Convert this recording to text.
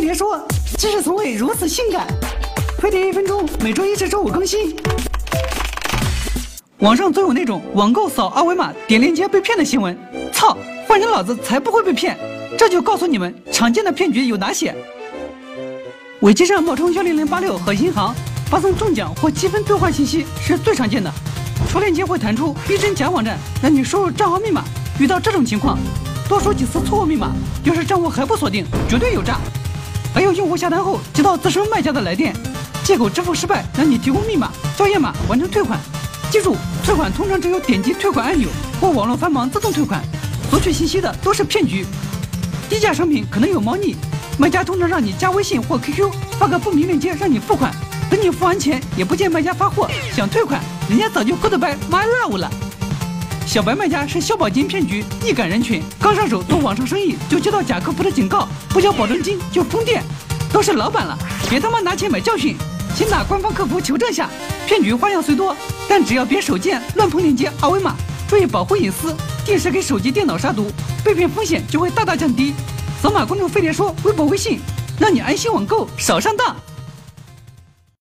飞碟说：“知识从未如此性感。”飞碟一分钟，每周一至周五更新。网上总有那种网购扫二维码点链接被骗的新闻，操！换成老子才不会被骗。这就告诉你们，常见的骗局有哪些。伪机上冒充幺零零八六和银行发送中奖或积分兑换信息是最常见的。出链接会弹出逼真假网站，让你输入账号密码。遇到这种情况，多输几次错误密码，要是账户还不锁定，绝对有诈。还有用户下单后接到自称卖家的来电，借口支付失败，让你提供密码、校验码完成退款。记住，退款通常只有点击退款按钮或网络繁忙自动退款。索取信息的都是骗局，低价商品可能有猫腻，卖家通常让你加微信或 QQ 发个不明链接让你付款，等你付完钱也不见卖家发货，想退款，人家早就 goodbye my love 了。小白卖家是消保金骗局易感人群，刚上手做网上生意就接到假客服的警告，不交保证金就封店，都是老板了，别他妈拿钱买教训，请打官方客服求证下。骗局花样虽多，但只要别手贱乱碰链接二维码。注意保护隐私，定时给手机、电脑杀毒，被骗风险就会大大降低。扫码关注“飞碟说”微博、微信，让你安心网购，少上当。